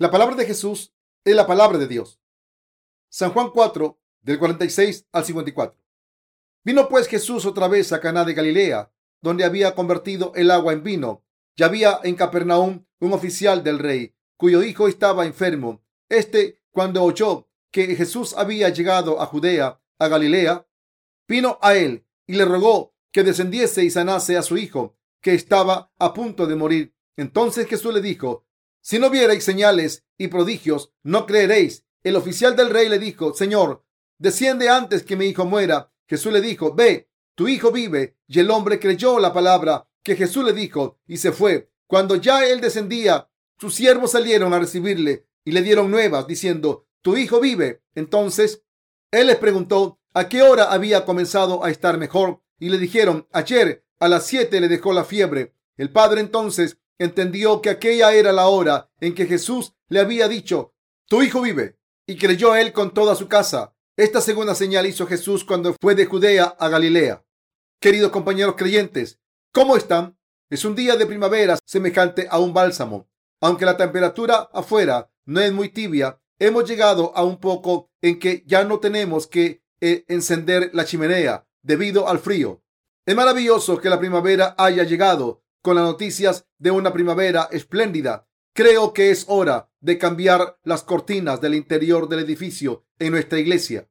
La palabra de Jesús es la palabra de Dios. San Juan 4, del 46 al 54. Vino pues Jesús otra vez a Caná de Galilea, donde había convertido el agua en vino. Ya había en Capernaum un oficial del rey, cuyo hijo estaba enfermo. Este, cuando oyó que Jesús había llegado a Judea, a Galilea, vino a él y le rogó que descendiese y sanase a su hijo, que estaba a punto de morir. Entonces Jesús le dijo, si no vierais señales y prodigios, no creeréis. El oficial del rey le dijo, Señor, desciende antes que mi hijo muera. Jesús le dijo, ve, tu hijo vive. Y el hombre creyó la palabra que Jesús le dijo y se fue. Cuando ya él descendía, sus siervos salieron a recibirle y le dieron nuevas, diciendo, tu hijo vive. Entonces él les preguntó a qué hora había comenzado a estar mejor y le dijeron, ayer a las siete le dejó la fiebre. El padre entonces entendió que aquella era la hora en que Jesús le había dicho, tu hijo vive. Y creyó él con toda su casa. Esta segunda señal hizo Jesús cuando fue de Judea a Galilea. Queridos compañeros creyentes, ¿cómo están? Es un día de primavera semejante a un bálsamo. Aunque la temperatura afuera no es muy tibia, hemos llegado a un poco en que ya no tenemos que eh, encender la chimenea debido al frío. Es maravilloso que la primavera haya llegado con las noticias de una primavera espléndida. Creo que es hora de cambiar las cortinas del interior del edificio en nuestra iglesia.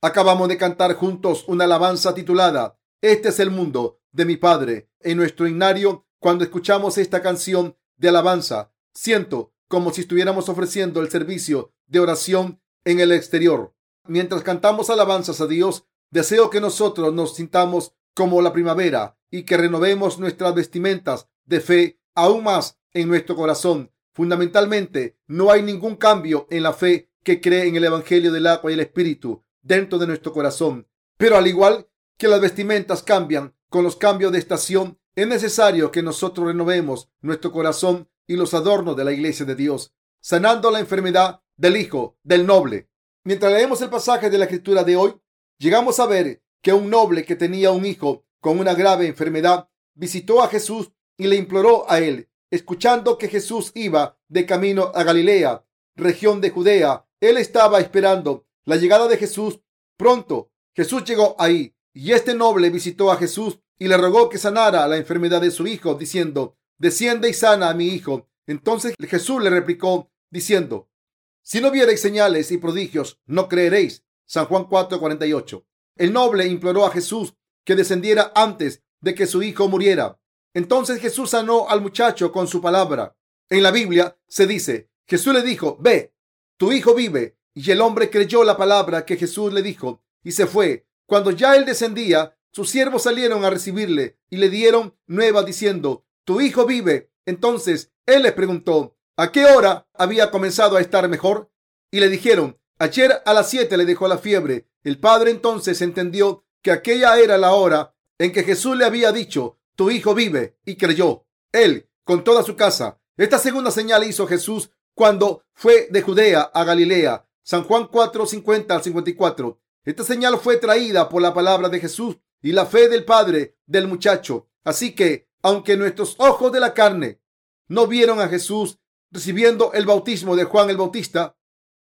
Acabamos de cantar juntos una alabanza titulada Este es el mundo de mi Padre. En nuestro himnario, cuando escuchamos esta canción de alabanza, siento como si estuviéramos ofreciendo el servicio de oración en el exterior. Mientras cantamos alabanzas a Dios, deseo que nosotros nos sintamos como la primavera y que renovemos nuestras vestimentas de fe aún más en nuestro corazón. Fundamentalmente, no hay ningún cambio en la fe que cree en el Evangelio del agua y el Espíritu dentro de nuestro corazón. Pero al igual que las vestimentas cambian con los cambios de estación, es necesario que nosotros renovemos nuestro corazón y los adornos de la iglesia de Dios, sanando la enfermedad del hijo del noble. Mientras leemos el pasaje de la escritura de hoy, llegamos a ver que un noble que tenía un hijo con una grave enfermedad visitó a Jesús y le imploró a él, escuchando que Jesús iba de camino a Galilea, región de Judea. Él estaba esperando la llegada de Jesús. Pronto Jesús llegó ahí y este noble visitó a Jesús y le rogó que sanara la enfermedad de su hijo, diciendo, desciende y sana a mi hijo. Entonces Jesús le replicó, diciendo, si no viereis señales y prodigios, no creeréis. San Juan 4:48. El noble imploró a Jesús que descendiera antes de que su hijo muriera. Entonces Jesús sanó al muchacho con su palabra. En la Biblia se dice, Jesús le dijo, ve, tu hijo vive. Y el hombre creyó la palabra que Jesús le dijo y se fue. Cuando ya él descendía, sus siervos salieron a recibirle y le dieron nueva diciendo, tu hijo vive. Entonces él les preguntó, ¿a qué hora había comenzado a estar mejor? Y le dijeron, Ayer a las siete le dejó la fiebre. El padre entonces entendió que aquella era la hora en que Jesús le había dicho, tu hijo vive, y creyó. Él, con toda su casa. Esta segunda señal hizo Jesús cuando fue de Judea a Galilea. San Juan 4, 50 al 54. Esta señal fue traída por la palabra de Jesús y la fe del padre del muchacho. Así que, aunque nuestros ojos de la carne no vieron a Jesús recibiendo el bautismo de Juan el Bautista,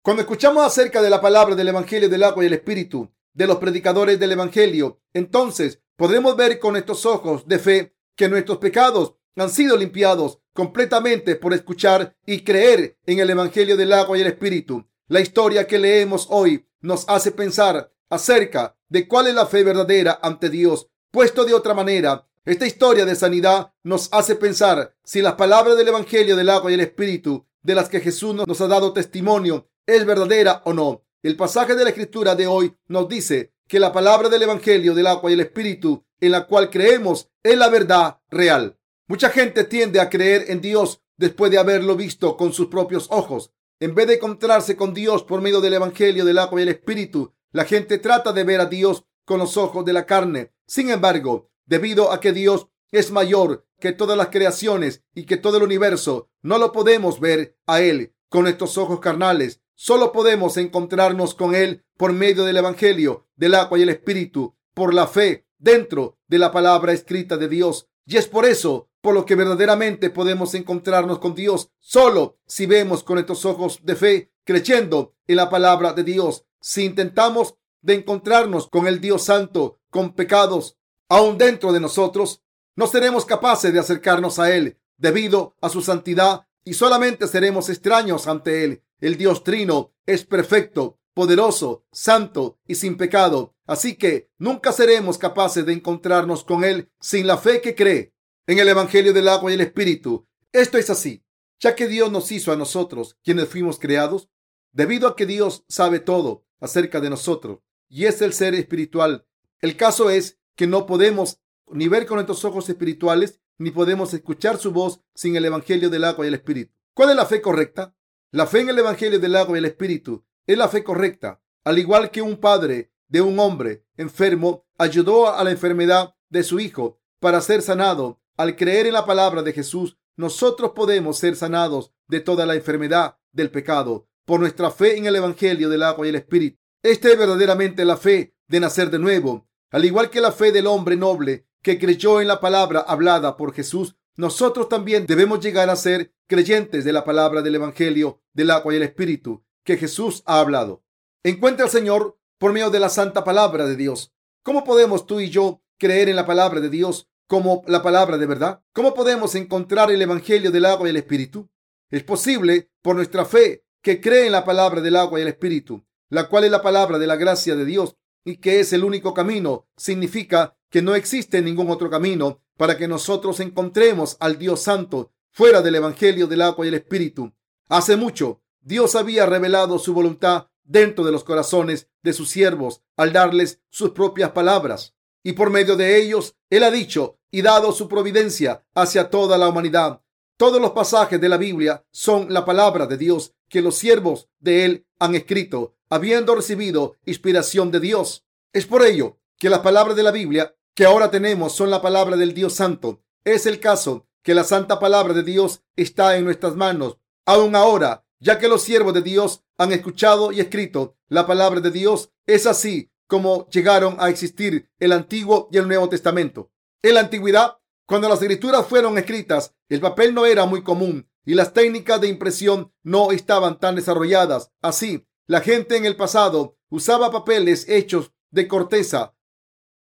cuando escuchamos acerca de la palabra del Evangelio del agua y el Espíritu, de los predicadores del Evangelio, entonces podremos ver con estos ojos de fe que nuestros pecados han sido limpiados completamente por escuchar y creer en el Evangelio del agua y el Espíritu. La historia que leemos hoy nos hace pensar acerca de cuál es la fe verdadera ante Dios. Puesto de otra manera, esta historia de sanidad nos hace pensar si las palabras del Evangelio del agua y el Espíritu de las que Jesús nos ha dado testimonio es verdadera o no. El pasaje de la escritura de hoy nos dice que la palabra del Evangelio del agua y el Espíritu en la cual creemos es la verdad real. Mucha gente tiende a creer en Dios después de haberlo visto con sus propios ojos. En vez de encontrarse con Dios por medio del Evangelio del agua y el Espíritu, la gente trata de ver a Dios con los ojos de la carne. Sin embargo, debido a que Dios es mayor que todas las creaciones y que todo el universo, no lo podemos ver a Él con estos ojos carnales. Solo podemos encontrarnos con Él por medio del Evangelio, del agua y el Espíritu, por la fe dentro de la palabra escrita de Dios. Y es por eso por lo que verdaderamente podemos encontrarnos con Dios solo si vemos con estos ojos de fe, creyendo en la palabra de Dios. Si intentamos de encontrarnos con el Dios Santo, con pecados aún dentro de nosotros, no seremos capaces de acercarnos a Él debido a su santidad y solamente seremos extraños ante Él. El Dios Trino es perfecto, poderoso, santo y sin pecado. Así que nunca seremos capaces de encontrarnos con Él sin la fe que cree en el Evangelio del agua y el Espíritu. Esto es así, ya que Dios nos hizo a nosotros, quienes fuimos creados, debido a que Dios sabe todo acerca de nosotros y es el ser espiritual. El caso es que no podemos ni ver con nuestros ojos espirituales, ni podemos escuchar su voz sin el Evangelio del agua y el Espíritu. ¿Cuál es la fe correcta? La fe en el Evangelio del agua y el Espíritu es la fe correcta. Al igual que un padre de un hombre enfermo ayudó a la enfermedad de su hijo para ser sanado, al creer en la palabra de Jesús, nosotros podemos ser sanados de toda la enfermedad del pecado por nuestra fe en el Evangelio del agua y el Espíritu. Esta es verdaderamente la fe de nacer de nuevo. Al igual que la fe del hombre noble que creyó en la palabra hablada por Jesús, nosotros también debemos llegar a ser creyentes de la palabra del Evangelio del agua y el Espíritu que Jesús ha hablado. Encuentra al Señor por medio de la santa palabra de Dios. ¿Cómo podemos tú y yo creer en la palabra de Dios como la palabra de verdad? ¿Cómo podemos encontrar el Evangelio del agua y el Espíritu? Es posible por nuestra fe que cree en la palabra del agua y el Espíritu, la cual es la palabra de la gracia de Dios y que es el único camino. Significa que no existe ningún otro camino para que nosotros encontremos al Dios Santo fuera del Evangelio del agua y el Espíritu. Hace mucho, Dios había revelado su voluntad dentro de los corazones de sus siervos al darles sus propias palabras. Y por medio de ellos, Él ha dicho y dado su providencia hacia toda la humanidad. Todos los pasajes de la Biblia son la palabra de Dios que los siervos de Él han escrito, habiendo recibido inspiración de Dios. Es por ello que las palabras de la Biblia que ahora tenemos son la palabra del Dios Santo. Es el caso que la santa palabra de Dios está en nuestras manos. Aún ahora, ya que los siervos de Dios han escuchado y escrito la palabra de Dios, es así como llegaron a existir el Antiguo y el Nuevo Testamento. En la antigüedad, cuando las escrituras fueron escritas, el papel no era muy común y las técnicas de impresión no estaban tan desarrolladas. Así, la gente en el pasado usaba papeles hechos de corteza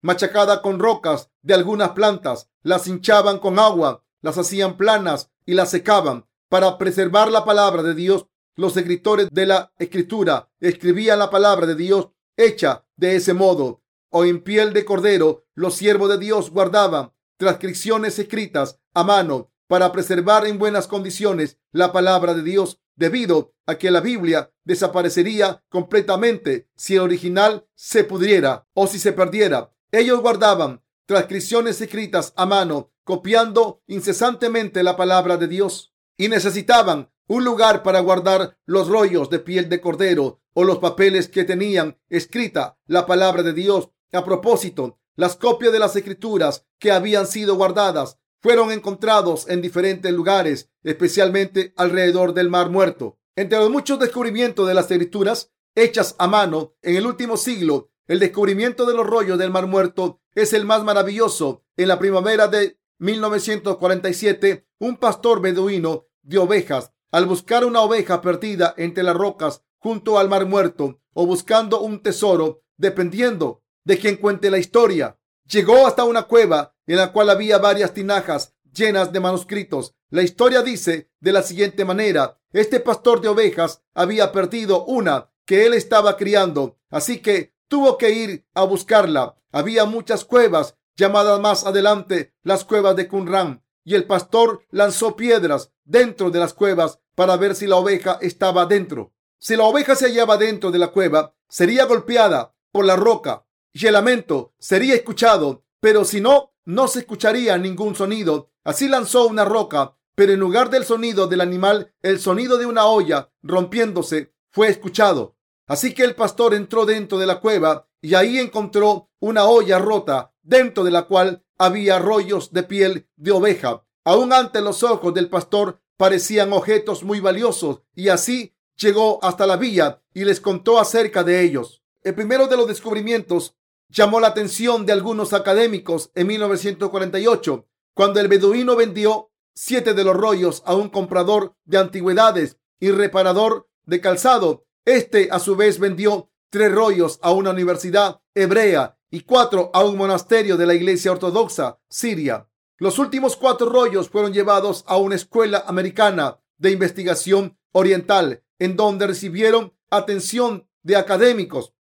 machacada con rocas de algunas plantas, las hinchaban con agua, las hacían planas y las secaban. Para preservar la palabra de Dios, los escritores de la escritura escribían la palabra de Dios hecha de ese modo o en piel de cordero. Los siervos de Dios guardaban transcripciones escritas a mano para preservar en buenas condiciones la palabra de Dios, debido a que la Biblia desaparecería completamente si el original se pudriera o si se perdiera. Ellos guardaban transcripciones escritas a mano, copiando incesantemente la palabra de Dios y necesitaban un lugar para guardar los rollos de piel de cordero o los papeles que tenían escrita la palabra de Dios. A propósito, las copias de las escrituras que habían sido guardadas fueron encontrados en diferentes lugares, especialmente alrededor del Mar Muerto. Entre los muchos descubrimientos de las escrituras hechas a mano en el último siglo, el descubrimiento de los rollos del Mar Muerto es el más maravilloso. En la primavera de 1947, un pastor beduino de ovejas, al buscar una oveja perdida entre las rocas junto al Mar Muerto o buscando un tesoro, dependiendo de quien cuente la historia, llegó hasta una cueva en la cual había varias tinajas llenas de manuscritos. La historia dice de la siguiente manera, este pastor de ovejas había perdido una que él estaba criando, así que tuvo que ir a buscarla. Había muchas cuevas llamadas más adelante las cuevas de Qumran y el pastor lanzó piedras dentro de las cuevas para ver si la oveja estaba dentro. Si la oveja se hallaba dentro de la cueva, sería golpeada por la roca y el lamento sería escuchado, pero si no, no se escucharía ningún sonido. Así lanzó una roca, pero en lugar del sonido del animal, el sonido de una olla rompiéndose fue escuchado. Así que el pastor entró dentro de la cueva y ahí encontró una olla rota, dentro de la cual había rollos de piel de oveja. Aún ante los ojos del pastor parecían objetos muy valiosos y así llegó hasta la villa y les contó acerca de ellos. El primero de los descubrimientos llamó la atención de algunos académicos en 1948 Cuando el beduino vendió siete de los rollos a un comprador de antigüedades y reparador de calzado, este a su vez vendió tres rollos a una universidad hebrea y cuatro a un monasterio de la iglesia ortodoxa siria. Los últimos cuatro rollos fueron llevados a una escuela americana de investigación oriental, en donde recibieron atención de académicos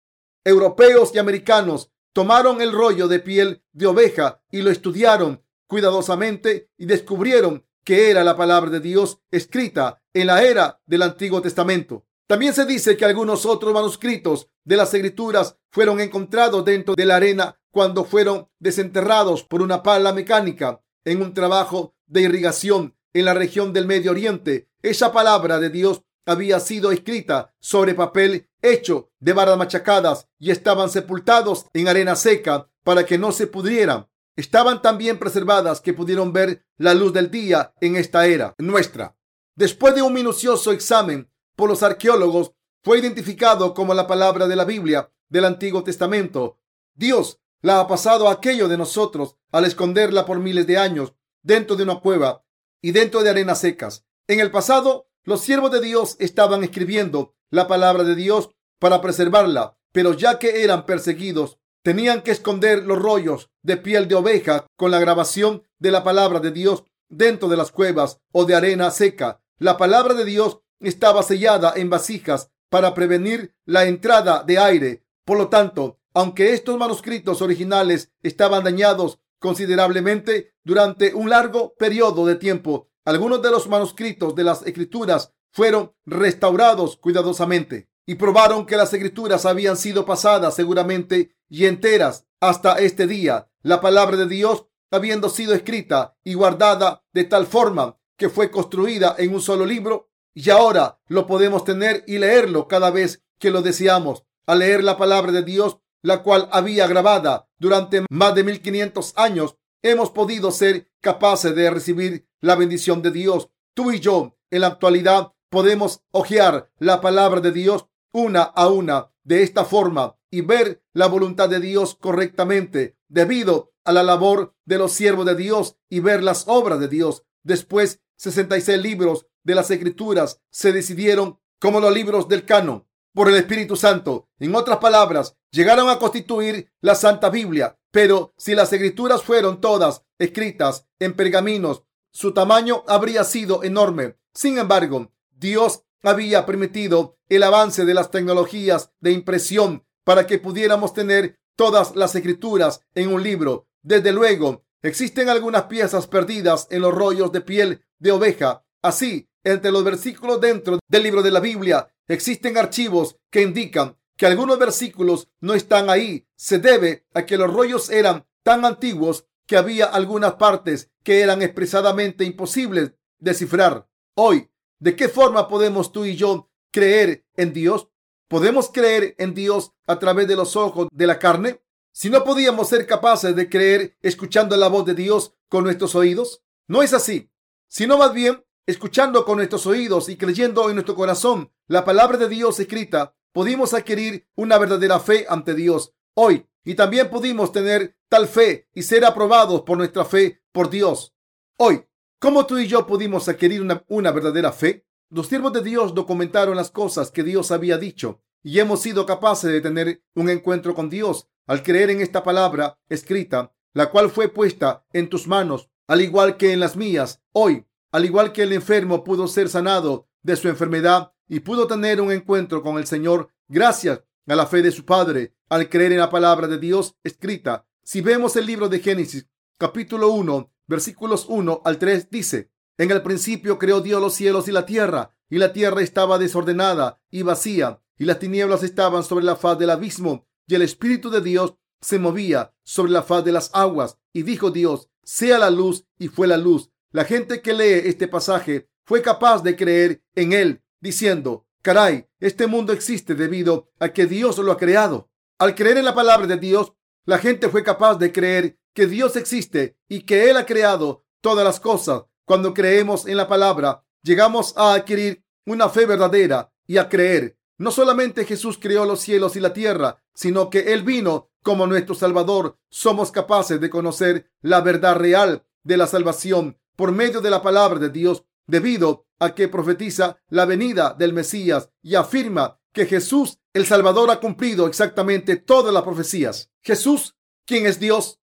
europeos y americanos. Tomaron el rollo de piel de oveja y lo estudiaron cuidadosamente y descubrieron que era la palabra de Dios escrita en la era del Antiguo Testamento. También se dice que algunos otros manuscritos de las escrituras fueron encontrados dentro de la arena cuando fueron desenterrados por una pala mecánica en un trabajo de irrigación en la región del Medio Oriente. Esa palabra de Dios había sido escrita sobre papel hecho de varas machacadas y estaban sepultados en arena seca para que no se pudrieran. Estaban tan bien preservadas que pudieron ver la luz del día en esta era nuestra. Después de un minucioso examen por los arqueólogos, fue identificado como la palabra de la Biblia del Antiguo Testamento. Dios la ha pasado a aquello de nosotros al esconderla por miles de años dentro de una cueva y dentro de arenas secas. En el pasado, los siervos de Dios estaban escribiendo la palabra de Dios para preservarla, pero ya que eran perseguidos, tenían que esconder los rollos de piel de oveja con la grabación de la palabra de Dios dentro de las cuevas o de arena seca. La palabra de Dios estaba sellada en vasijas para prevenir la entrada de aire. Por lo tanto, aunque estos manuscritos originales estaban dañados considerablemente durante un largo periodo de tiempo, algunos de los manuscritos de las escrituras fueron restaurados cuidadosamente y probaron que las escrituras habían sido pasadas seguramente y enteras hasta este día. La palabra de Dios habiendo sido escrita y guardada de tal forma que fue construida en un solo libro, y ahora lo podemos tener y leerlo cada vez que lo deseamos. Al leer la palabra de Dios, la cual había grabada durante más de 1500 años, hemos podido ser capaces de recibir la bendición de Dios. Tú y yo, en la actualidad, podemos hojear la palabra de Dios una a una de esta forma y ver la voluntad de Dios correctamente debido a la labor de los siervos de Dios y ver las obras de Dios. Después, 66 libros de las escrituras se decidieron como los libros del canon por el Espíritu Santo. En otras palabras, llegaron a constituir la Santa Biblia. Pero si las escrituras fueron todas escritas en pergaminos, su tamaño habría sido enorme. Sin embargo, Dios había permitido el avance de las tecnologías de impresión para que pudiéramos tener todas las escrituras en un libro. Desde luego, existen algunas piezas perdidas en los rollos de piel de oveja. Así, entre los versículos dentro del libro de la Biblia existen archivos que indican que algunos versículos no están ahí. Se debe a que los rollos eran tan antiguos que había algunas partes que eran expresadamente imposibles de cifrar. Hoy, ¿de qué forma podemos tú y yo creer en Dios? ¿Podemos creer en Dios a través de los ojos de la carne? Si no podíamos ser capaces de creer escuchando la voz de Dios con nuestros oídos, no es así, sino más bien escuchando con nuestros oídos y creyendo en nuestro corazón la palabra de Dios escrita, pudimos adquirir una verdadera fe ante Dios hoy y también pudimos tener tal fe y ser aprobados por nuestra fe por Dios. Hoy, ¿cómo tú y yo pudimos adquirir una, una verdadera fe? Los siervos de Dios documentaron las cosas que Dios había dicho y hemos sido capaces de tener un encuentro con Dios al creer en esta palabra escrita, la cual fue puesta en tus manos, al igual que en las mías. Hoy al igual que el enfermo pudo ser sanado de su enfermedad y pudo tener un encuentro con el Señor gracias a la fe de su Padre, al creer en la palabra de Dios escrita. Si vemos el libro de Génesis, capítulo 1, versículos 1 al 3, dice, en el principio creó Dios los cielos y la tierra, y la tierra estaba desordenada y vacía, y las tinieblas estaban sobre la faz del abismo, y el Espíritu de Dios se movía sobre la faz de las aguas. Y dijo Dios, sea la luz, y fue la luz. La gente que lee este pasaje fue capaz de creer en él, diciendo, caray, este mundo existe debido a que Dios lo ha creado. Al creer en la palabra de Dios, la gente fue capaz de creer que Dios existe y que Él ha creado todas las cosas. Cuando creemos en la palabra, llegamos a adquirir una fe verdadera y a creer. No solamente Jesús creó los cielos y la tierra, sino que Él vino como nuestro Salvador. Somos capaces de conocer la verdad real de la salvación por medio de la palabra de Dios, debido a que profetiza la venida del Mesías y afirma que Jesús, el Salvador, ha cumplido exactamente todas las profecías. Jesús, quien es Dios,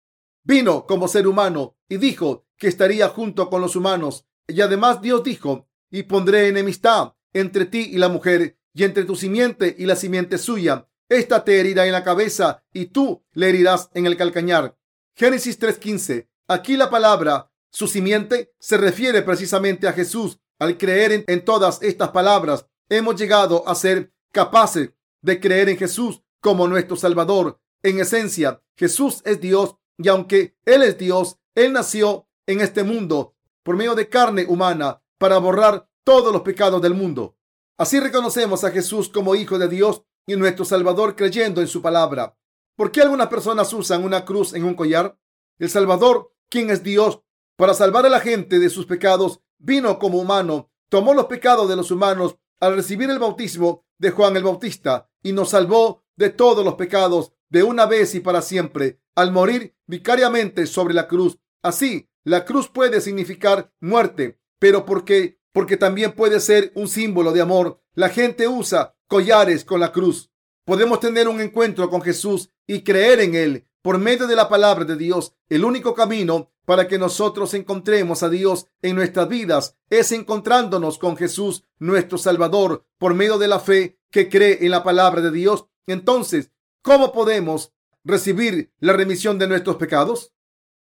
vino como ser humano y dijo que estaría junto con los humanos. Y además Dios dijo, y pondré enemistad entre ti y la mujer, y entre tu simiente y la simiente suya. Esta te herirá en la cabeza y tú le herirás en el calcañar. Génesis 3:15. Aquí la palabra su simiente se refiere precisamente a Jesús. Al creer en, todas estas palabras, hemos llegado a ser capaces de creer en Jesús como nuestro Salvador. En esencia, Jesús es Dios y aunque Él es Dios, Él nació en este mundo por medio de carne humana para borrar todos los pecados del mundo. Así reconocemos a Jesús como Hijo de Dios y nuestro Salvador creyendo en su palabra. ¿Por qué algunas personas usan una cruz en un collar? El Salvador, quien es Dios, para salvar a la gente de sus pecados, vino como humano, tomó los pecados de los humanos al recibir el bautismo de Juan el Bautista y nos salvó de todos los pecados de una vez y para siempre al morir vicariamente sobre la cruz. Así, la cruz puede significar muerte, pero porque porque también puede ser un símbolo de amor. La gente usa collares con la cruz. Podemos tener un encuentro con Jesús y creer en Él por medio de la palabra de Dios. El único camino para que nosotros encontremos a Dios en nuestras vidas es encontrándonos con Jesús, nuestro Salvador, por medio de la fe que cree en la palabra de Dios. Entonces, ¿cómo podemos recibir la remisión de nuestros pecados?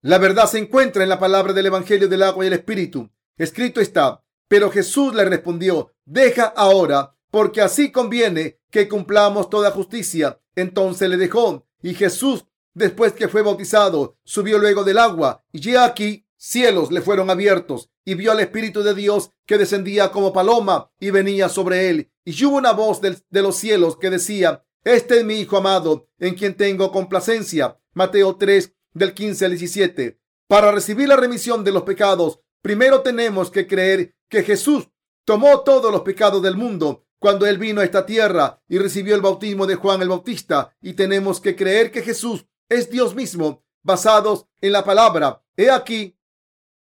La verdad se encuentra en la palabra del Evangelio del agua y el Espíritu. Escrito está, pero Jesús le respondió, deja ahora, porque así conviene que cumplamos toda justicia. Entonces le dejó. Y Jesús, después que fue bautizado, subió luego del agua. Y ya aquí cielos le fueron abiertos y vio al Espíritu de Dios que descendía como paloma y venía sobre él. Y hubo una voz de, de los cielos que decía, este es mi Hijo amado, en quien tengo complacencia. Mateo 3, del 15 al 17. Para recibir la remisión de los pecados, primero tenemos que creer que Jesús tomó todos los pecados del mundo cuando él vino a esta tierra y recibió el bautismo de Juan el Bautista. Y tenemos que creer que Jesús es Dios mismo, basados en la palabra. He aquí,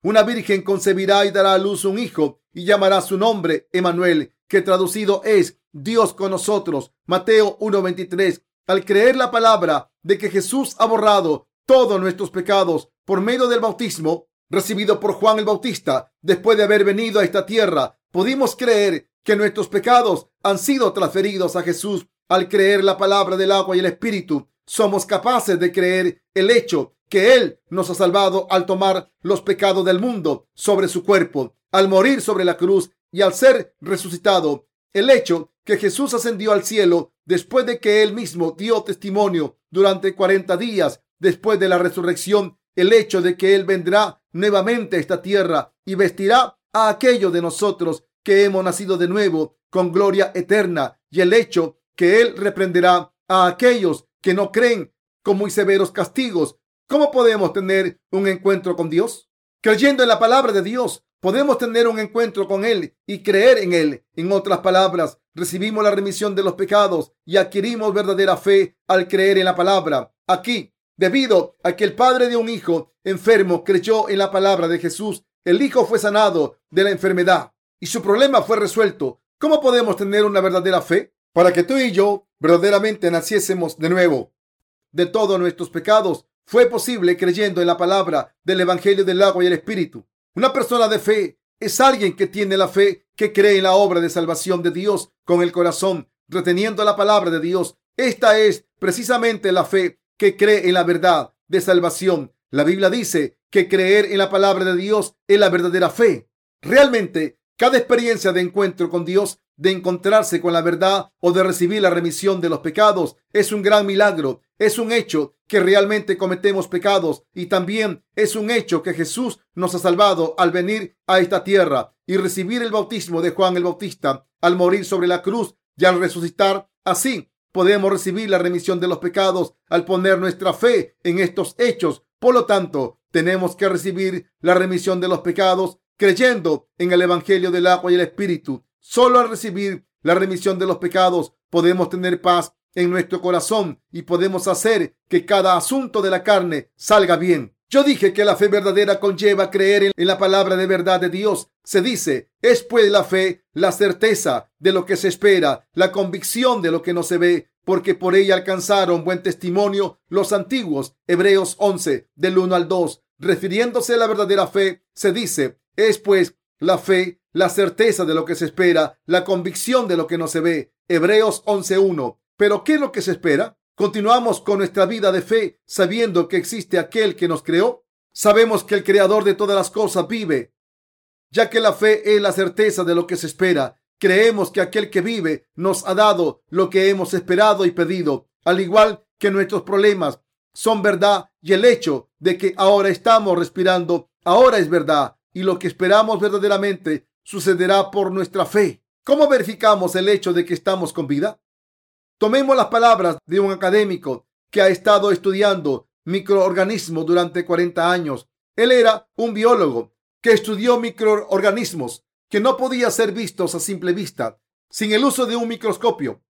una virgen concebirá y dará a luz un hijo y llamará su nombre Emanuel, que traducido es Dios con nosotros. Mateo 1:23. Al creer la palabra de que Jesús ha borrado todos nuestros pecados por medio del bautismo, recibido por Juan el Bautista después de haber venido a esta tierra, pudimos creer que nuestros pecados han sido transferidos a Jesús al creer la palabra del agua y el Espíritu. Somos capaces de creer el hecho que Él nos ha salvado al tomar los pecados del mundo sobre su cuerpo, al morir sobre la cruz y al ser resucitado. El hecho que Jesús ascendió al cielo después de que Él mismo dio testimonio durante cuarenta días después de la resurrección el hecho de que Él vendrá nuevamente a esta tierra y vestirá a aquellos de nosotros que hemos nacido de nuevo con gloria eterna y el hecho que Él reprenderá a aquellos que no creen con muy severos castigos. ¿Cómo podemos tener un encuentro con Dios? Creyendo en la palabra de Dios, podemos tener un encuentro con Él y creer en Él. En otras palabras, recibimos la remisión de los pecados y adquirimos verdadera fe al creer en la palabra. Aquí Debido a que el padre de un hijo enfermo creyó en la palabra de Jesús, el hijo fue sanado de la enfermedad y su problema fue resuelto. ¿Cómo podemos tener una verdadera fe? Para que tú y yo verdaderamente naciésemos de nuevo de todos nuestros pecados, fue posible creyendo en la palabra del Evangelio del agua y el Espíritu. Una persona de fe es alguien que tiene la fe, que cree en la obra de salvación de Dios con el corazón, reteniendo la palabra de Dios. Esta es precisamente la fe que cree en la verdad de salvación. La Biblia dice que creer en la palabra de Dios es la verdadera fe. Realmente, cada experiencia de encuentro con Dios, de encontrarse con la verdad o de recibir la remisión de los pecados es un gran milagro. Es un hecho que realmente cometemos pecados y también es un hecho que Jesús nos ha salvado al venir a esta tierra y recibir el bautismo de Juan el Bautista al morir sobre la cruz y al resucitar. Así podemos recibir la remisión de los pecados al poner nuestra fe en estos hechos. Por lo tanto, tenemos que recibir la remisión de los pecados creyendo en el Evangelio del agua y el Espíritu. Solo al recibir la remisión de los pecados podemos tener paz en nuestro corazón y podemos hacer que cada asunto de la carne salga bien. Yo dije que la fe verdadera conlleva creer en la palabra de verdad de Dios. Se dice, es pues la fe, la certeza de lo que se espera, la convicción de lo que no se ve, porque por ella alcanzaron buen testimonio los antiguos. Hebreos 11, del 1 al 2. Refiriéndose a la verdadera fe, se dice, es pues la fe, la certeza de lo que se espera, la convicción de lo que no se ve. Hebreos 11.1. Pero ¿qué es lo que se espera? Continuamos con nuestra vida de fe sabiendo que existe aquel que nos creó. Sabemos que el creador de todas las cosas vive, ya que la fe es la certeza de lo que se espera. Creemos que aquel que vive nos ha dado lo que hemos esperado y pedido, al igual que nuestros problemas son verdad y el hecho de que ahora estamos respirando ahora es verdad y lo que esperamos verdaderamente sucederá por nuestra fe. ¿Cómo verificamos el hecho de que estamos con vida? Tomemos las palabras de un académico que ha estado estudiando microorganismos durante 40 años. Él era un biólogo que estudió microorganismos que no podían ser vistos a simple vista sin el uso de un microscopio.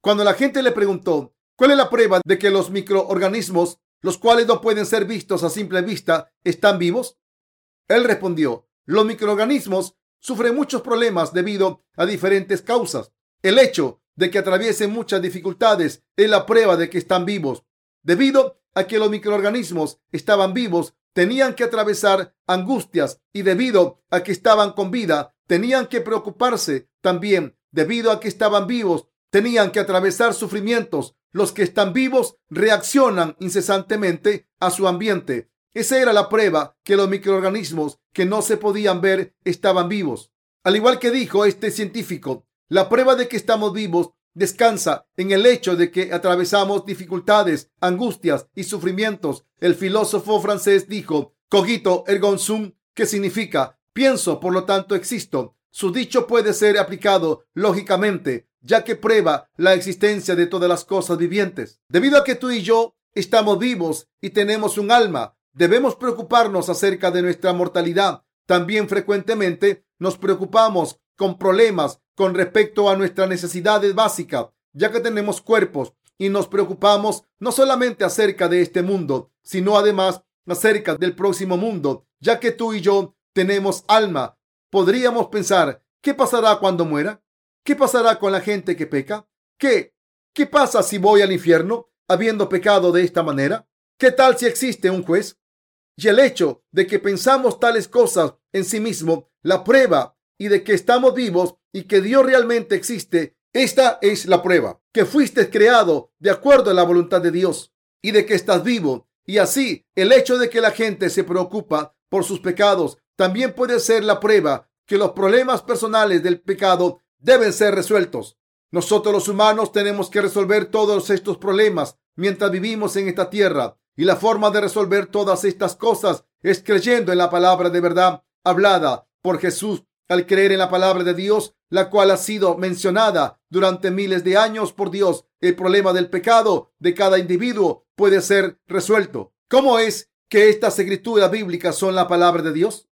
Cuando la gente le preguntó cuál es la prueba de que los microorganismos, los cuales no pueden ser vistos a simple vista, están vivos, él respondió, los microorganismos sufren muchos problemas debido a diferentes causas. El hecho de que atraviesen muchas dificultades es la prueba de que están vivos. Debido a que los microorganismos estaban vivos, tenían que atravesar angustias y debido a que estaban con vida, tenían que preocuparse también. Debido a que estaban vivos, tenían que atravesar sufrimientos. Los que están vivos reaccionan incesantemente a su ambiente. Esa era la prueba que los microorganismos que no se podían ver estaban vivos. Al igual que dijo este científico, la prueba de que estamos vivos descansa en el hecho de que atravesamos dificultades, angustias y sufrimientos. El filósofo francés dijo, cogito ergo sum, que significa pienso, por lo tanto existo. Su dicho puede ser aplicado lógicamente, ya que prueba la existencia de todas las cosas vivientes. Debido a que tú y yo estamos vivos y tenemos un alma, Debemos preocuparnos acerca de nuestra mortalidad. También frecuentemente nos preocupamos con problemas con respecto a nuestras necesidades básicas, ya que tenemos cuerpos y nos preocupamos no solamente acerca de este mundo, sino además acerca del próximo mundo, ya que tú y yo tenemos alma. Podríamos pensar, ¿qué pasará cuando muera? ¿Qué pasará con la gente que peca? ¿Qué? ¿Qué pasa si voy al infierno habiendo pecado de esta manera? ¿Qué tal si existe un juez? Y el hecho de que pensamos tales cosas en sí mismo, la prueba y de que estamos vivos y que Dios realmente existe, esta es la prueba, que fuiste creado de acuerdo a la voluntad de Dios y de que estás vivo. Y así, el hecho de que la gente se preocupa por sus pecados también puede ser la prueba que los problemas personales del pecado deben ser resueltos. Nosotros los humanos tenemos que resolver todos estos problemas mientras vivimos en esta tierra y la forma de resolver todas estas cosas es creyendo en la palabra de verdad hablada por Jesús. Al creer en la palabra de Dios, la cual ha sido mencionada durante miles de años por Dios, el problema del pecado de cada individuo puede ser resuelto. ¿Cómo es que estas escrituras bíblicas son la palabra de Dios?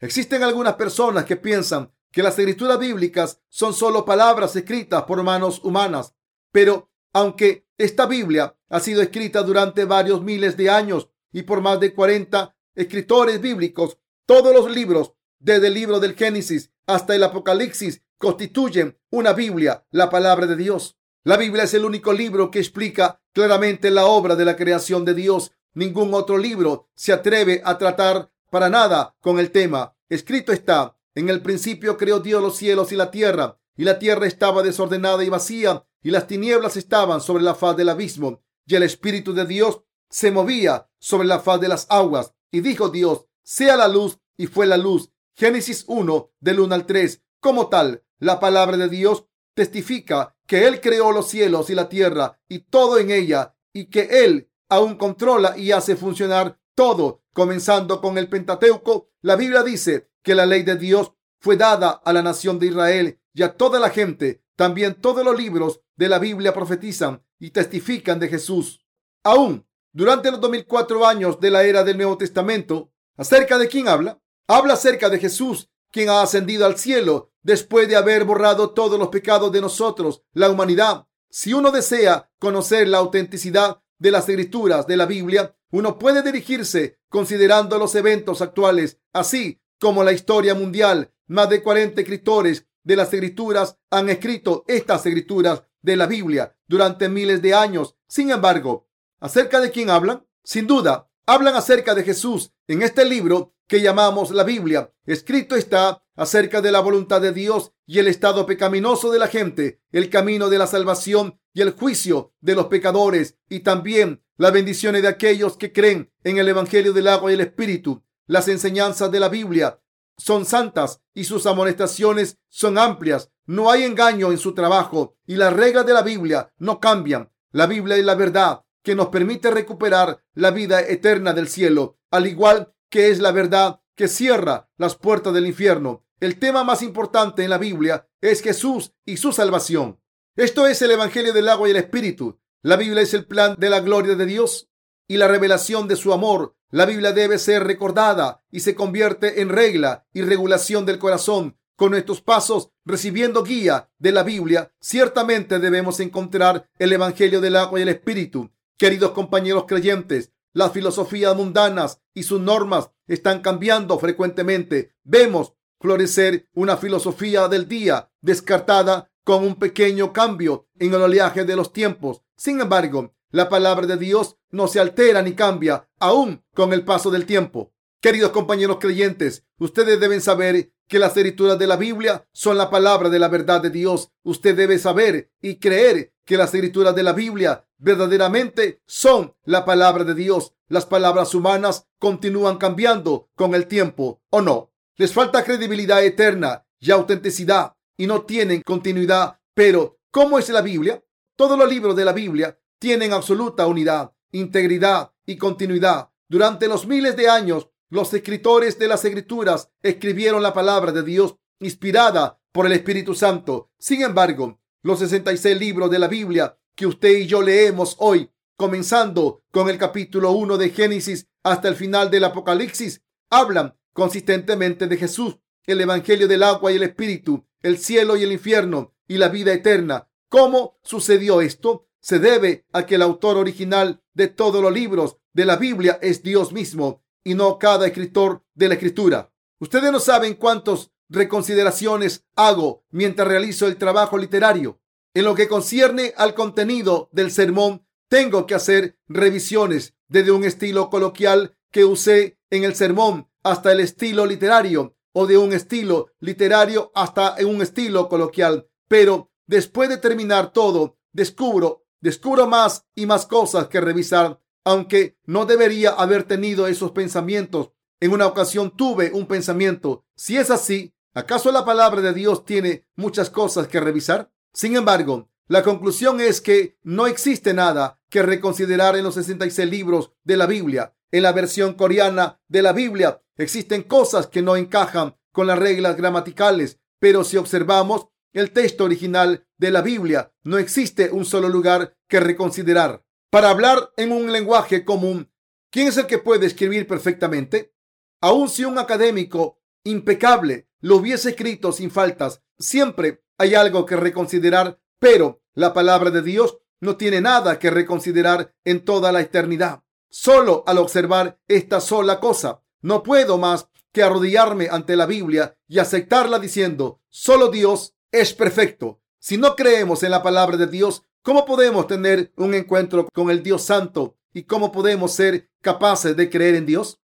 Existen algunas personas que piensan que las escrituras bíblicas son solo palabras escritas por manos humanas, pero aunque esta Biblia ha sido escrita durante varios miles de años y por más de 40 escritores bíblicos, todos los libros, desde el libro del Génesis hasta el Apocalipsis, constituyen una Biblia, la palabra de Dios. La Biblia es el único libro que explica claramente la obra de la creación de Dios. Ningún otro libro se atreve a tratar para nada con el tema. Escrito está, en el principio creó Dios los cielos y la tierra, y la tierra estaba desordenada y vacía, y las tinieblas estaban sobre la faz del abismo, y el Espíritu de Dios se movía sobre la faz de las aguas. Y dijo Dios, sea la luz, y fue la luz. Génesis 1, del 1 al 3. Como tal, la palabra de Dios testifica que Él creó los cielos y la tierra y todo en ella, y que Él aún controla y hace funcionar todo, comenzando con el Pentateuco. La Biblia dice que la ley de Dios fue dada a la nación de Israel y a toda la gente. También todos los libros de la Biblia profetizan y testifican de Jesús. Aún durante los 2004 años de la era del Nuevo Testamento, ¿acerca de quién habla? Habla acerca de Jesús, quien ha ascendido al cielo después de haber borrado todos los pecados de nosotros, la humanidad. Si uno desea conocer la autenticidad de las escrituras de la Biblia, uno puede dirigirse considerando los eventos actuales, así como la historia mundial. Más de 40 escritores de las escrituras han escrito estas escrituras de la Biblia durante miles de años. Sin embargo, ¿acerca de quién hablan? Sin duda, hablan acerca de Jesús en este libro que llamamos la Biblia. Escrito está acerca de la voluntad de Dios y el estado pecaminoso de la gente, el camino de la salvación y el juicio de los pecadores y también las bendiciones de aquellos que creen en el Evangelio del agua y el Espíritu. Las enseñanzas de la Biblia son santas y sus amonestaciones son amplias. No hay engaño en su trabajo y las reglas de la Biblia no cambian. La Biblia es la verdad que nos permite recuperar la vida eterna del cielo, al igual que es la verdad que cierra las puertas del infierno. El tema más importante en la Biblia es Jesús y su salvación. Esto es el Evangelio del agua y el Espíritu. La Biblia es el plan de la gloria de Dios y la revelación de su amor. La Biblia debe ser recordada y se convierte en regla y regulación del corazón. Con estos pasos, recibiendo guía de la Biblia, ciertamente debemos encontrar el Evangelio del agua y el Espíritu. Queridos compañeros creyentes, las filosofías mundanas y sus normas están cambiando frecuentemente. Vemos florecer una filosofía del día descartada con un pequeño cambio en el oleaje de los tiempos. Sin embargo, la palabra de Dios no se altera ni cambia aún con el paso del tiempo. Queridos compañeros creyentes, ustedes deben saber que las escrituras de la Biblia son la palabra de la verdad de Dios. Usted debe saber y creer que las escrituras de la Biblia verdaderamente son la palabra de Dios. Las palabras humanas continúan cambiando con el tiempo o no. Les falta credibilidad eterna y autenticidad y no tienen continuidad. Pero, ¿cómo es la Biblia? Todos los libros de la Biblia tienen absoluta unidad, integridad y continuidad. Durante los miles de años, los escritores de las escrituras escribieron la palabra de Dios inspirada por el Espíritu Santo. Sin embargo, los 66 libros de la Biblia que usted y yo leemos hoy, comenzando con el capítulo 1 de Génesis hasta el final del Apocalipsis, hablan consistentemente de Jesús, el Evangelio del agua y el Espíritu, el cielo y el infierno y la vida eterna. ¿Cómo sucedió esto? Se debe a que el autor original de todos los libros de la Biblia es Dios mismo y no cada escritor de la escritura. Ustedes no saben cuántas reconsideraciones hago mientras realizo el trabajo literario. En lo que concierne al contenido del sermón, tengo que hacer revisiones desde un estilo coloquial que usé en el sermón hasta el estilo literario o de un estilo literario hasta un estilo coloquial. Pero después de terminar todo, descubro, descubro más y más cosas que revisar, aunque no debería haber tenido esos pensamientos. En una ocasión tuve un pensamiento. Si es así, ¿acaso la palabra de Dios tiene muchas cosas que revisar? Sin embargo, la conclusión es que no existe nada que reconsiderar en los 66 libros de la Biblia. En la versión coreana de la Biblia existen cosas que no encajan con las reglas gramaticales, pero si observamos el texto original de la Biblia, no existe un solo lugar que reconsiderar. Para hablar en un lenguaje común, ¿quién es el que puede escribir perfectamente? Aun si un académico impecable lo hubiese escrito sin faltas, siempre hay algo que reconsiderar, pero la palabra de Dios no tiene nada que reconsiderar en toda la eternidad. Solo al observar esta sola cosa, no puedo más que arrodillarme ante la Biblia y aceptarla diciendo, solo Dios es perfecto. Si no creemos en la palabra de Dios, ¿cómo podemos tener un encuentro con el Dios Santo? ¿Y cómo podemos ser capaces de creer en Dios?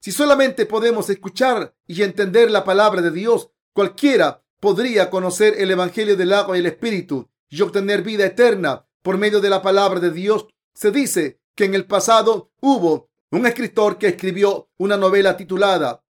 Si solamente podemos escuchar y entender la palabra de Dios, cualquiera podría conocer el Evangelio del agua y el Espíritu y obtener vida eterna por medio de la palabra de Dios. Se dice que en el pasado hubo un escritor que escribió una novela titulada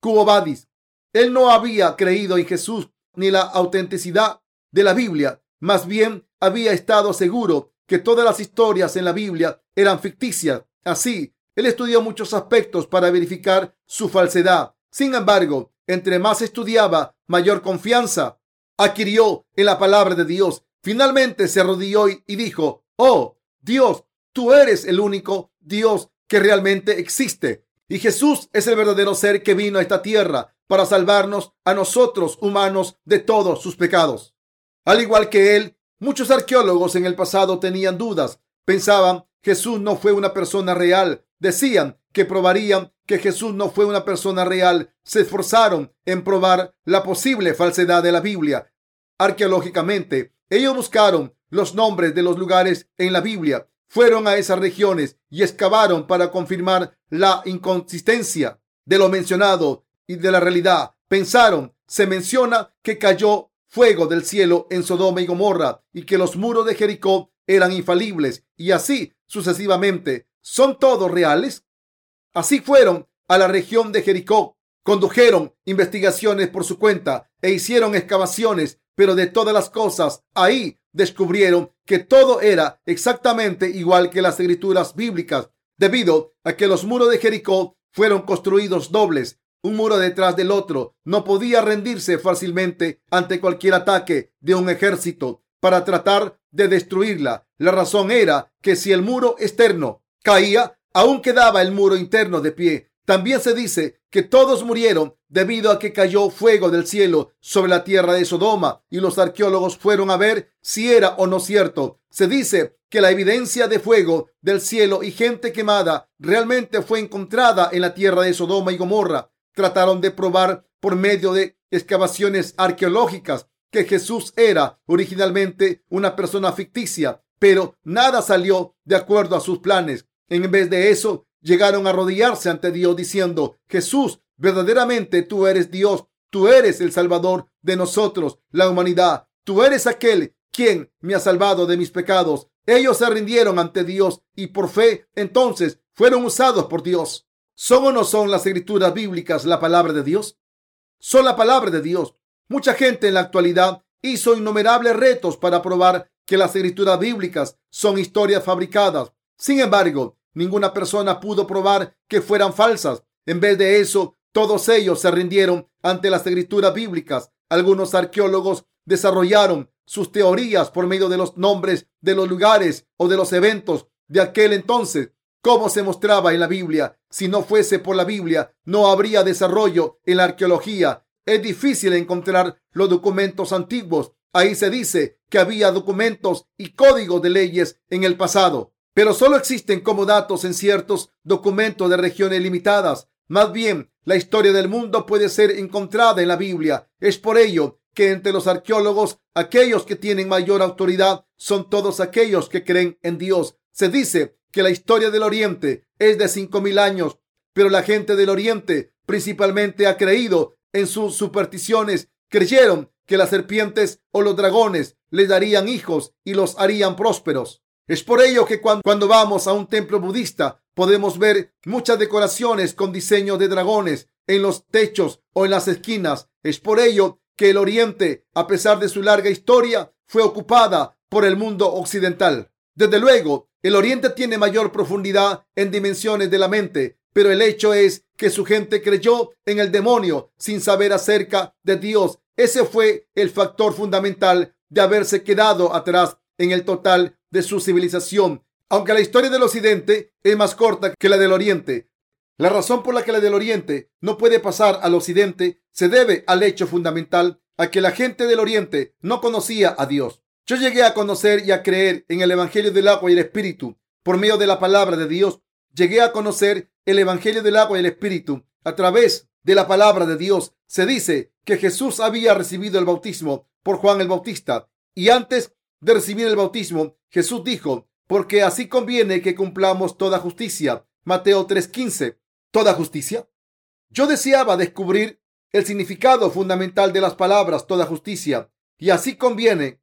Cubo Vadis. Él no había creído en Jesús ni la autenticidad de la Biblia. Más bien había estado seguro que todas las historias en la Biblia eran ficticias. Así, él estudió muchos aspectos para verificar su falsedad. Sin embargo, entre más estudiaba, mayor confianza adquirió en la palabra de Dios. Finalmente se arrodilló y dijo, oh Dios, tú eres el único Dios que realmente existe. Y Jesús es el verdadero ser que vino a esta tierra para salvarnos a nosotros humanos de todos sus pecados. Al igual que él, muchos arqueólogos en el pasado tenían dudas. Pensaban Jesús no fue una persona real. Decían que probarían que Jesús no fue una persona real. Se esforzaron en probar la posible falsedad de la Biblia. Arqueológicamente, ellos buscaron los nombres de los lugares en la Biblia. Fueron a esas regiones y excavaron para confirmar la inconsistencia de lo mencionado y de la realidad. Pensaron, se menciona que cayó fuego del cielo en Sodoma y Gomorra y que los muros de Jericó eran infalibles y así sucesivamente. ¿Son todos reales? Así fueron a la región de Jericó, condujeron investigaciones por su cuenta e hicieron excavaciones, pero de todas las cosas ahí descubrieron que todo era exactamente igual que las escrituras bíblicas, debido a que los muros de Jericó fueron construidos dobles un muro detrás del otro. No podía rendirse fácilmente ante cualquier ataque de un ejército para tratar de destruirla. La razón era que si el muro externo caía, aún quedaba el muro interno de pie. También se dice que todos murieron debido a que cayó fuego del cielo sobre la tierra de Sodoma y los arqueólogos fueron a ver si era o no cierto. Se dice que la evidencia de fuego del cielo y gente quemada realmente fue encontrada en la tierra de Sodoma y Gomorra trataron de probar por medio de excavaciones arqueológicas que Jesús era originalmente una persona ficticia, pero nada salió de acuerdo a sus planes. En vez de eso, llegaron a arrodillarse ante Dios diciendo, Jesús, verdaderamente tú eres Dios, tú eres el Salvador de nosotros, la humanidad, tú eres aquel quien me ha salvado de mis pecados. Ellos se rindieron ante Dios y por fe entonces fueron usados por Dios. ¿Son o no son las escrituras bíblicas la palabra de Dios? Son la palabra de Dios. Mucha gente en la actualidad hizo innumerables retos para probar que las escrituras bíblicas son historias fabricadas. Sin embargo, ninguna persona pudo probar que fueran falsas. En vez de eso, todos ellos se rindieron ante las escrituras bíblicas. Algunos arqueólogos desarrollaron sus teorías por medio de los nombres de los lugares o de los eventos de aquel entonces como se mostraba en la Biblia. Si no fuese por la Biblia, no habría desarrollo en la arqueología. Es difícil encontrar los documentos antiguos. Ahí se dice que había documentos y códigos de leyes en el pasado, pero solo existen como datos en ciertos documentos de regiones limitadas. Más bien, la historia del mundo puede ser encontrada en la Biblia. Es por ello que entre los arqueólogos, aquellos que tienen mayor autoridad son todos aquellos que creen en Dios. Se dice que la historia del Oriente es de cinco mil años, pero la gente del Oriente principalmente ha creído en sus supersticiones. Creyeron que las serpientes o los dragones les darían hijos y los harían prósperos. Es por ello que cuando, vamos a un templo budista podemos ver muchas decoraciones con diseños de dragones en los techos o en las esquinas. Es por ello que el Oriente, a pesar de su larga historia, fue ocupada por el mundo occidental. Desde luego, el Oriente tiene mayor profundidad en dimensiones de la mente, pero el hecho es que su gente creyó en el demonio sin saber acerca de Dios. Ese fue el factor fundamental de haberse quedado atrás en el total de su civilización. Aunque la historia del Occidente es más corta que la del Oriente, la razón por la que la del Oriente no puede pasar al Occidente se debe al hecho fundamental a que la gente del Oriente no conocía a Dios. Yo llegué a conocer y a creer en el Evangelio del agua y el Espíritu por medio de la palabra de Dios. Llegué a conocer el Evangelio del agua y el Espíritu a través de la palabra de Dios. Se dice que Jesús había recibido el bautismo por Juan el Bautista y antes de recibir el bautismo, Jesús dijo, porque así conviene que cumplamos toda justicia. Mateo 3:15. ¿Toda justicia? Yo deseaba descubrir el significado fundamental de las palabras toda justicia y así conviene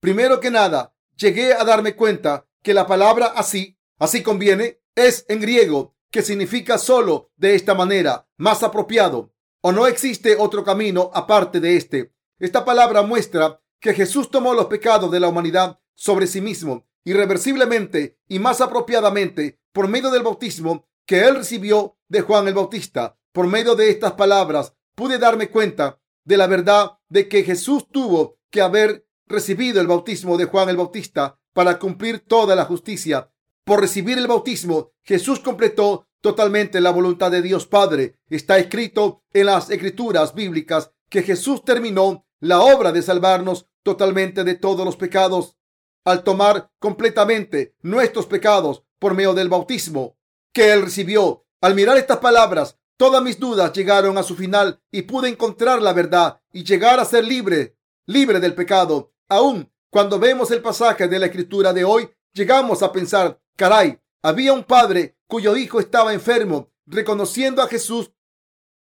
Primero que nada, llegué a darme cuenta que la palabra así, así conviene, es en griego, que significa solo de esta manera, más apropiado, o no existe otro camino aparte de este. Esta palabra muestra que Jesús tomó los pecados de la humanidad sobre sí mismo, irreversiblemente y más apropiadamente, por medio del bautismo que él recibió de Juan el Bautista. Por medio de estas palabras pude darme cuenta de la verdad de que Jesús tuvo que haber recibido el bautismo de Juan el Bautista para cumplir toda la justicia. Por recibir el bautismo, Jesús completó totalmente la voluntad de Dios Padre. Está escrito en las escrituras bíblicas que Jesús terminó la obra de salvarnos totalmente de todos los pecados al tomar completamente nuestros pecados por medio del bautismo que él recibió. Al mirar estas palabras, todas mis dudas llegaron a su final y pude encontrar la verdad y llegar a ser libre, libre del pecado. Aún cuando vemos el pasaje de la escritura de hoy, llegamos a pensar, caray, había un padre cuyo hijo estaba enfermo, reconociendo a Jesús,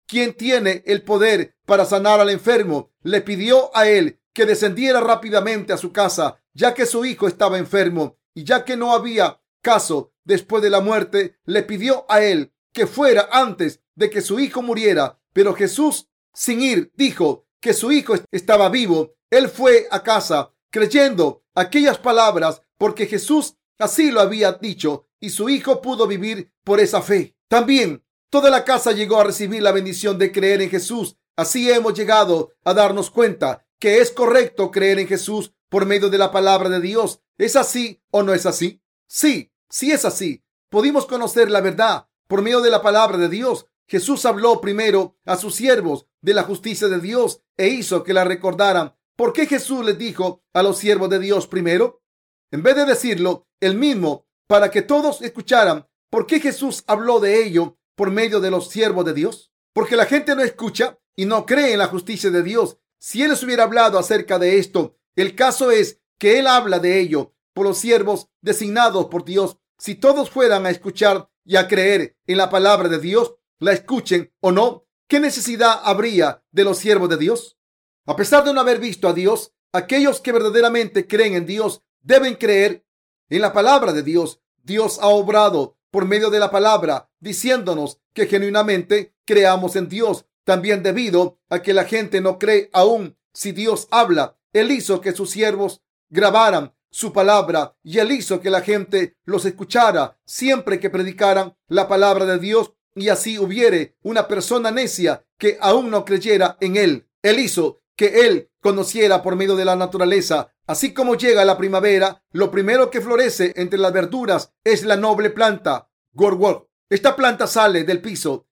quien tiene el poder para sanar al enfermo, le pidió a él que descendiera rápidamente a su casa, ya que su hijo estaba enfermo y ya que no había caso después de la muerte, le pidió a él que fuera antes de que su hijo muriera. Pero Jesús, sin ir, dijo que su hijo estaba vivo. Él fue a casa creyendo aquellas palabras porque Jesús así lo había dicho y su hijo pudo vivir por esa fe. También toda la casa llegó a recibir la bendición de creer en Jesús. Así hemos llegado a darnos cuenta que es correcto creer en Jesús por medio de la palabra de Dios. ¿Es así o no es así? Sí, sí es así. Pudimos conocer la verdad por medio de la palabra de Dios. Jesús habló primero a sus siervos de la justicia de Dios e hizo que la recordaran. ¿Por qué Jesús les dijo a los siervos de Dios primero? En vez de decirlo él mismo para que todos escucharan, ¿por qué Jesús habló de ello por medio de los siervos de Dios? Porque la gente no escucha y no cree en la justicia de Dios. Si él les hubiera hablado acerca de esto el caso es que él habla de ello por los siervos designados por Dios. Si todos fueran a escuchar y a creer en la palabra de Dios, la escuchen o no, ¿qué necesidad habría de los siervos de Dios? A pesar de no haber visto a Dios, aquellos que verdaderamente creen en Dios deben creer en la palabra de Dios. Dios ha obrado por medio de la palabra, diciéndonos que genuinamente creamos en Dios, también debido a que la gente no cree aún si Dios habla él hizo que sus siervos grabaran su palabra y él hizo que la gente los escuchara siempre que predicaran la palabra de Dios y así hubiere una persona necia que aún no creyera en él. Él hizo que él conociera por medio de la naturaleza. Así como llega la primavera, lo primero que florece entre las verduras es la noble planta Gorwol. Esta planta sale del piso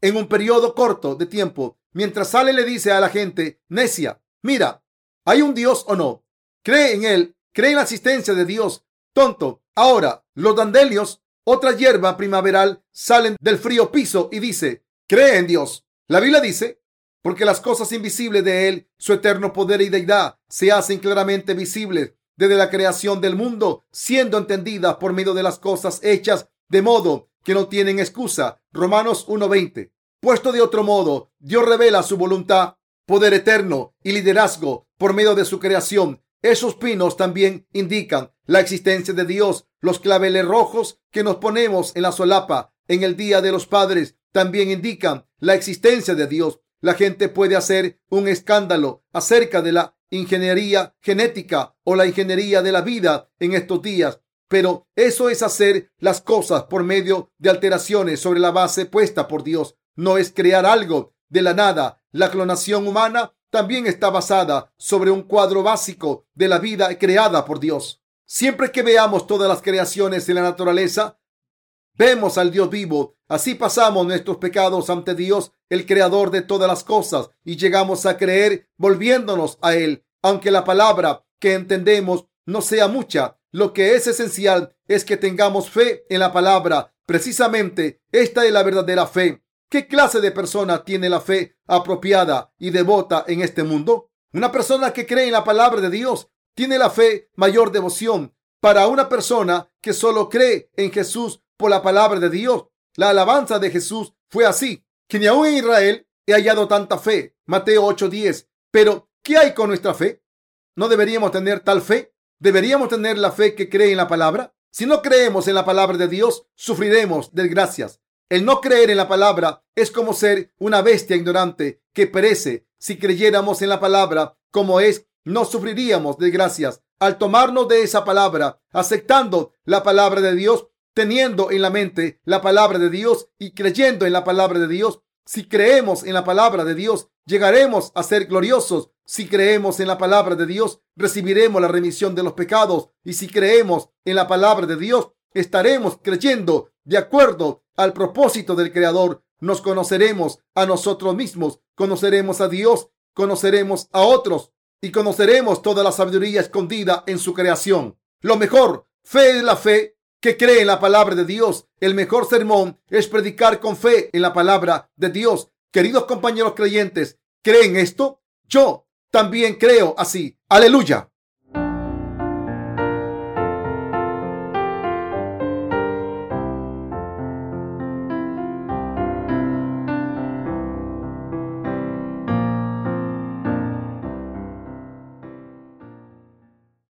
en un periodo corto de tiempo. Mientras sale le dice a la gente necia, mira, ¿Hay un Dios o no? Cree en Él, cree en la existencia de Dios. Tonto. Ahora, los dandelios, otra hierba primaveral, salen del frío piso y dice, cree en Dios. La Biblia dice, porque las cosas invisibles de Él, su eterno poder y deidad, se hacen claramente visibles desde la creación del mundo, siendo entendidas por medio de las cosas hechas, de modo que no tienen excusa. Romanos 1.20. Puesto de otro modo, Dios revela su voluntad poder eterno y liderazgo por medio de su creación. Esos pinos también indican la existencia de Dios. Los claveles rojos que nos ponemos en la solapa en el Día de los Padres también indican la existencia de Dios. La gente puede hacer un escándalo acerca de la ingeniería genética o la ingeniería de la vida en estos días, pero eso es hacer las cosas por medio de alteraciones sobre la base puesta por Dios. No es crear algo de la nada. La clonación humana también está basada sobre un cuadro básico de la vida creada por Dios. Siempre que veamos todas las creaciones en la naturaleza, vemos al Dios vivo. Así pasamos nuestros pecados ante Dios, el creador de todas las cosas, y llegamos a creer volviéndonos a Él. Aunque la palabra que entendemos no sea mucha, lo que es esencial es que tengamos fe en la palabra. Precisamente esta es la verdadera fe. ¿Qué clase de persona tiene la fe apropiada y devota en este mundo? Una persona que cree en la palabra de Dios tiene la fe mayor devoción. Para una persona que solo cree en Jesús por la palabra de Dios, la alabanza de Jesús fue así, que ni aún en Israel he hallado tanta fe. Mateo 8:10. Pero, ¿qué hay con nuestra fe? ¿No deberíamos tener tal fe? ¿Deberíamos tener la fe que cree en la palabra? Si no creemos en la palabra de Dios, sufriremos desgracias. El no creer en la palabra es como ser una bestia ignorante que perece. Si creyéramos en la palabra como es, no sufriríamos desgracias. Al tomarnos de esa palabra, aceptando la palabra de Dios, teniendo en la mente la palabra de Dios y creyendo en la palabra de Dios, si creemos en la palabra de Dios, llegaremos a ser gloriosos. Si creemos en la palabra de Dios, recibiremos la remisión de los pecados. Y si creemos en la palabra de Dios, estaremos creyendo de acuerdo al propósito del Creador. Nos conoceremos a nosotros mismos, conoceremos a Dios, conoceremos a otros y conoceremos toda la sabiduría escondida en su creación. Lo mejor, fe es la fe que cree en la palabra de Dios. El mejor sermón es predicar con fe en la palabra de Dios. Queridos compañeros creyentes, ¿creen esto? Yo también creo así. Aleluya.